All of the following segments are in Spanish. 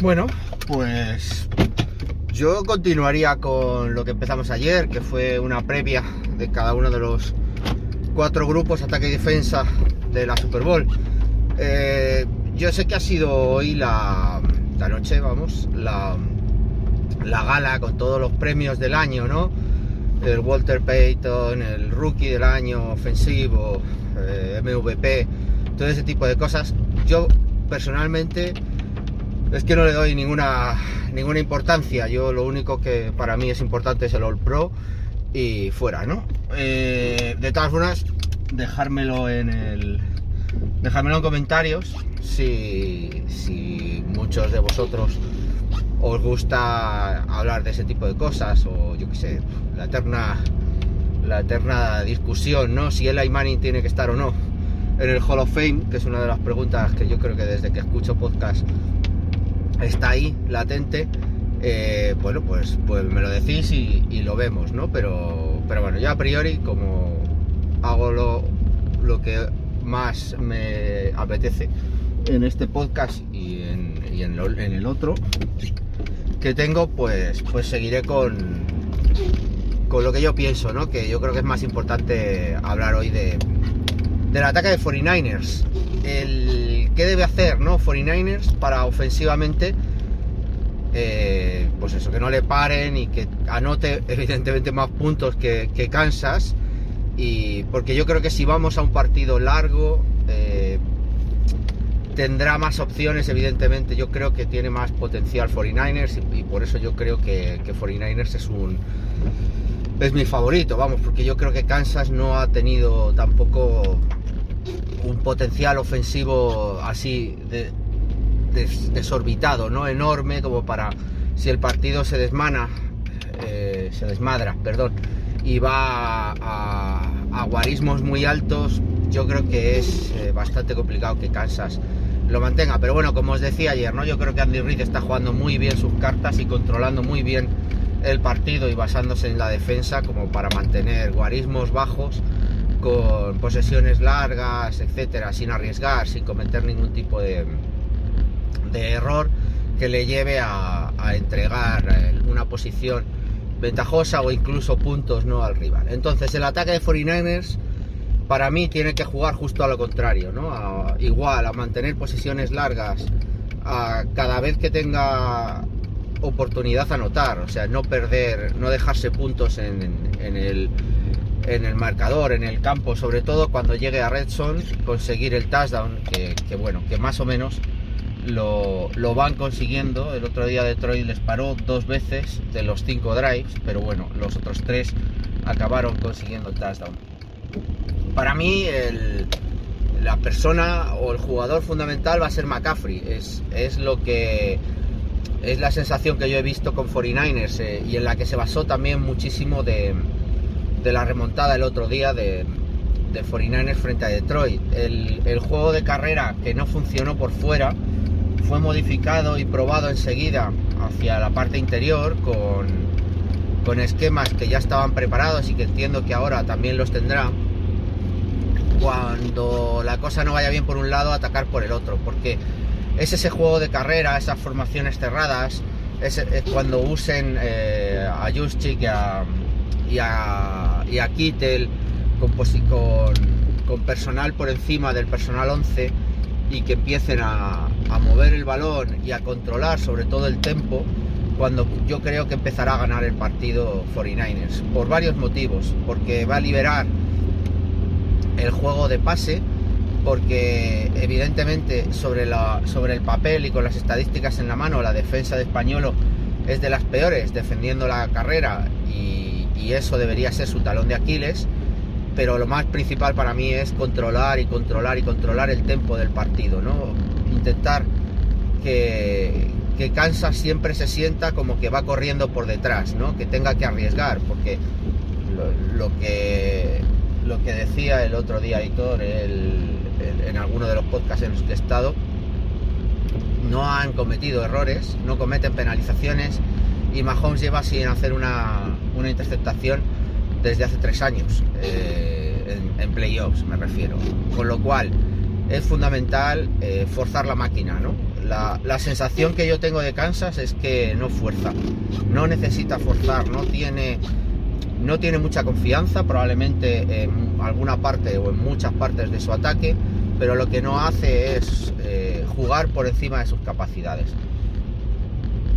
Bueno, pues yo continuaría con lo que empezamos ayer, que fue una previa de cada uno de los cuatro grupos ataque y defensa de la Super Bowl. Eh, yo sé que ha sido hoy la, noche, vamos, la, la gala con todos los premios del año, ¿no? El Walter Payton, el Rookie del año ofensivo, eh, MVP, todo ese tipo de cosas. Yo personalmente es que no le doy ninguna, ninguna importancia. Yo lo único que para mí es importante es el All Pro y fuera, ¿no? Eh, de todas formas, dejármelo en el. Dejármelo en comentarios si, si muchos de vosotros os gusta hablar de ese tipo de cosas o yo qué sé, la eterna la eterna discusión, ¿no? Si el Manning tiene que estar o no en el Hall of Fame, que es una de las preguntas que yo creo que desde que escucho podcast está ahí, latente, eh, bueno, pues, pues me lo decís y, lo vemos, ¿no? Pero, pero bueno, yo a priori, como hago lo, lo que más me apetece en este podcast y en, en, el otro que tengo, pues, pues seguiré con, con lo que yo pienso, ¿no? Que yo creo que es más importante hablar hoy de, del ataque de 49ers. El, ¿Qué debe hacer, no? 49ers para ofensivamente, eh, pues eso, que no le paren y que anote evidentemente más puntos que, que Kansas. Y porque yo creo que si vamos a un partido largo, eh, tendrá más opciones, evidentemente. Yo creo que tiene más potencial 49ers y, por eso yo creo que, que 49ers es un es mi favorito, vamos, porque yo creo que Kansas no ha tenido tampoco un potencial ofensivo así desorbitado, ¿no? Enorme como para si el partido se desmana, eh, se desmadra, perdón, y va a, guarismos muy altos, yo creo que es eh, bastante complicado que Kansas lo mantenga. Pero bueno, como os decía ayer, ¿no? Yo creo que Andy Reid está jugando muy bien sus cartas y controlando muy bien el partido y basándose en la defensa como para mantener guarismos bajos con posesiones largas, etcétera, sin arriesgar, sin cometer ningún tipo de, de error que le lleve a, entregar eh, una posición ventajosa o incluso puntos no al rival. Entonces el ataque de 49ers para mí tiene que jugar justo a lo contrario, ¿no? igual, a mantener posiciones largas, a cada vez que tenga oportunidad a anotar, o sea, no perder, no dejarse puntos en el en el marcador, en el campo, sobre todo cuando llegue a Redson, conseguir el touchdown, que, bueno, que más o menos lo, van consiguiendo. El otro día Detroit les paró dos veces de los cinco drives, pero bueno, los otros tres acabaron consiguiendo el touchdown. Para mí, la persona o el jugador fundamental va a ser McCaffrey, es, es lo que es la sensación que yo he visto con 49ers eh, y en la que se basó también muchísimo de, de la remontada el otro día de, de 49ers frente a Detroit. El, juego de carrera que no funcionó por fuera fue modificado y probado enseguida hacia la parte interior con, con esquemas que ya estaban preparados y que entiendo que ahora también los tendrá. Cuando la cosa no vaya bien por un lado, atacar por el otro, porque es ese juego de carrera, esas formaciones cerradas, es, cuando usen eh, a Juszczyk y a, y a, y a Kittel con, personal por encima del personal 11 y que empiecen a, mover el balón y a controlar sobre todo el tempo cuando yo creo que empezará a ganar el partido 49ers por varios motivos porque va a liberar el juego de pase porque evidentemente sobre, el papel y con las estadísticas en la mano la defensa de Españolo es de las peores defendiendo la carrera y eso debería ser su talón de Aquiles, pero lo más principal para mí es controlar y controlar y controlar el tempo del partido, ¿no? Intentar que, que Kansas siempre se sienta como que va corriendo por detrás, ¿no? Que tenga que arriesgar, porque lo, que lo que decía el otro día Hitor en alguno de los podcasts en los que he estado, no han cometido errores, no cometen penalizaciones y Mahomes lleva sin hacer una, interceptación desde hace tres años, eh, en, playoffs me refiero. Con lo cual es fundamental eh, forzar la máquina, ¿no? La, sensación que yo tengo de Kansas es que no fuerza, no necesita forzar, no tiene, no tiene mucha confianza probablemente en alguna parte o en muchas partes de su ataque, pero lo que no hace es eh, jugar por encima de sus capacidades.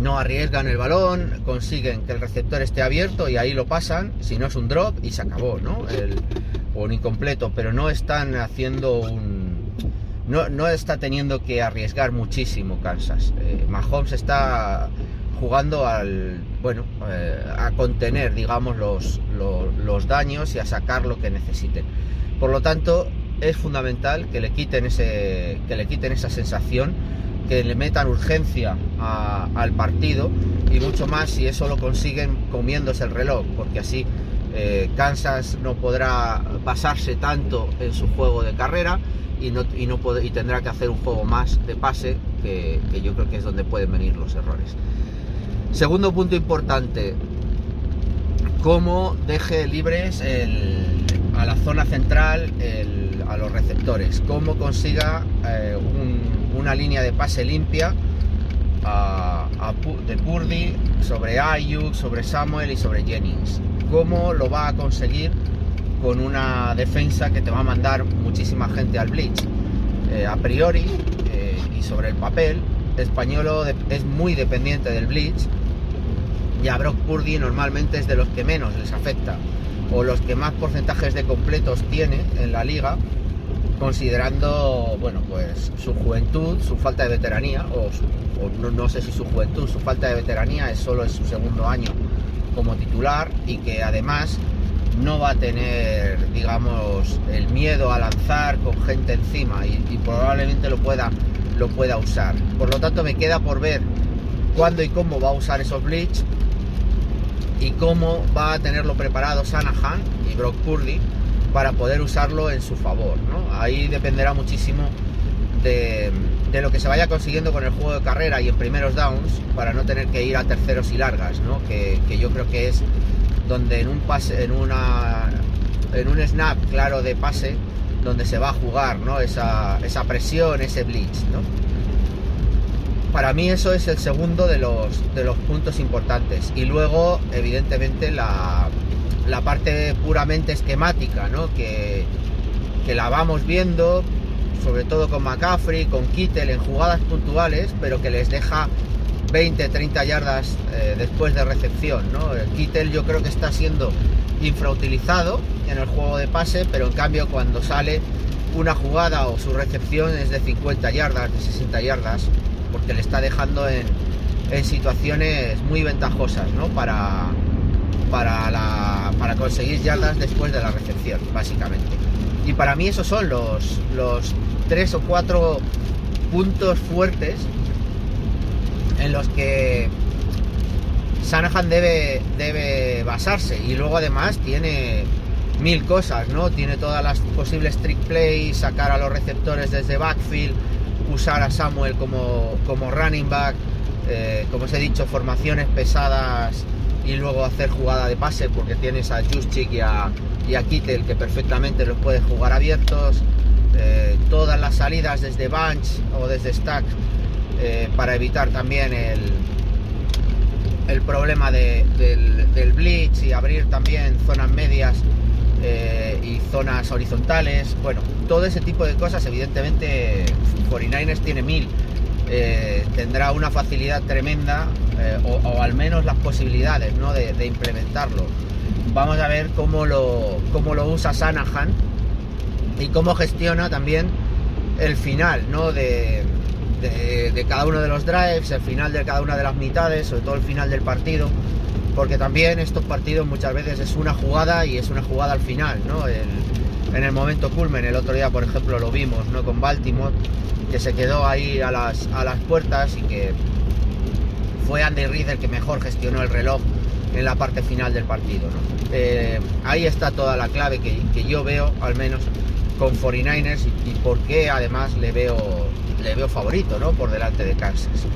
No arriesgan el balón, consiguen que el receptor esté abierto y ahí lo pasan, si no es un drop y se acabó, ¿no? o un incompleto, pero no están haciendo un, no, está teniendo que arriesgar muchísimo Kansas. Eh, Mahomes está jugando al bueno eh, a contener digamos los, los, daños y a sacar lo que necesiten por lo tanto es fundamental que le quiten ese que le quiten esa sensación que le metan urgencia al partido y mucho más si eso lo consiguen comiéndose el reloj porque así eh, Kansas no podrá basarse tanto en su juego de carrera y, no, y, no y tendrá que hacer un juego más de pase, que, yo creo que es donde pueden venir los errores. Segundo punto importante, cómo deje libres a la zona central a los receptores, cómo consiga eh, una línea de pase limpia de Purdy sobre Ayuk, sobre Samuel y sobre Jennings. ¿Cómo lo va a conseguir? con una defensa que te va a mandar muchísima gente al blitz. Eh, a priori eh, y sobre el papel, Españolo es muy dependiente del blitz y a Brock Purdy normalmente es de los que menos les afecta o los que más porcentajes de completos tiene en la liga considerando bueno pues su juventud su falta de veteranía o, no, sé si su juventud su falta de veteranía es solo en su segundo año como titular y que además no va a tener, digamos, el miedo a lanzar con gente encima y, probablemente lo pueda, lo pueda usar. Por lo tanto, me queda por ver cuándo y cómo va a usar esos Bleach y cómo va a tenerlo preparado Sanahan y Brock Purdy para poder usarlo en su favor. Ahí dependerá muchísimo de, lo que se vaya consiguiendo con el juego de carrera y en primeros downs para no tener que ir a terceros y largas, que, que yo creo que es donde en un pase, en una en un snap claro de pase, donde se va a jugar, ¿no? Esa, presión, ese blitz, ¿no? Para mí eso es el segundo de los, de los puntos importantes. Y luego, evidentemente, la, la parte puramente esquemática, ¿no? Que, que la vamos viendo, sobre todo con McCaffrey, con Kittel en jugadas puntuales, pero que les deja 20, 30 yardas eh, después de recepción. ¿no? El Kittel yo creo que está siendo infrautilizado en el juego de pase, pero en cambio cuando sale una jugada o su recepción es de 50 yardas, de 60 yardas, porque le está dejando en, situaciones muy ventajosas ¿no? para, para, la, para conseguir yardas después de la recepción, básicamente. Y para mí esos son los, los tres o cuatro puntos fuertes en los que Sanahan debe, debe basarse y luego además tiene mil cosas, ¿no? Tiene todas las posibles trick plays, sacar a los receptores desde backfield, usar a Samuel como, como running back, eh, como os he dicho, formaciones pesadas y luego hacer jugada de pase porque tienes a Juszczyk y a, y a Kittel que perfectamente los puede jugar abiertos, eh, todas las salidas desde bunch o desde stack eh, para evitar también el, el problema del, del, blitz y abrir también zonas medias eh, y zonas horizontales. Bueno, todo ese tipo de cosas, evidentemente, 49ers tiene mil. Eh, tendrá una facilidad tremenda o, al menos las posibilidades de, implementarlo. Vamos a ver cómo lo, cómo lo usa Sanahan y cómo gestiona también el final ¿no? de, de, cada uno de los drives, el final de cada una de las mitades, sobre todo el final del partido, porque también estos partidos muchas veces es una jugada y es una jugada al final, ¿no? En el momento culmen, el otro día por ejemplo lo vimos, ¿no? Con Baltimore, que se quedó ahí a las, puertas y que fue Andy Reid el que mejor gestionó el reloj en la parte final del partido. Eh, ahí está toda la clave que, yo veo, al menos con 49ers, y, y por qué además le veo, le veo favorito ¿no? por delante de Kansas.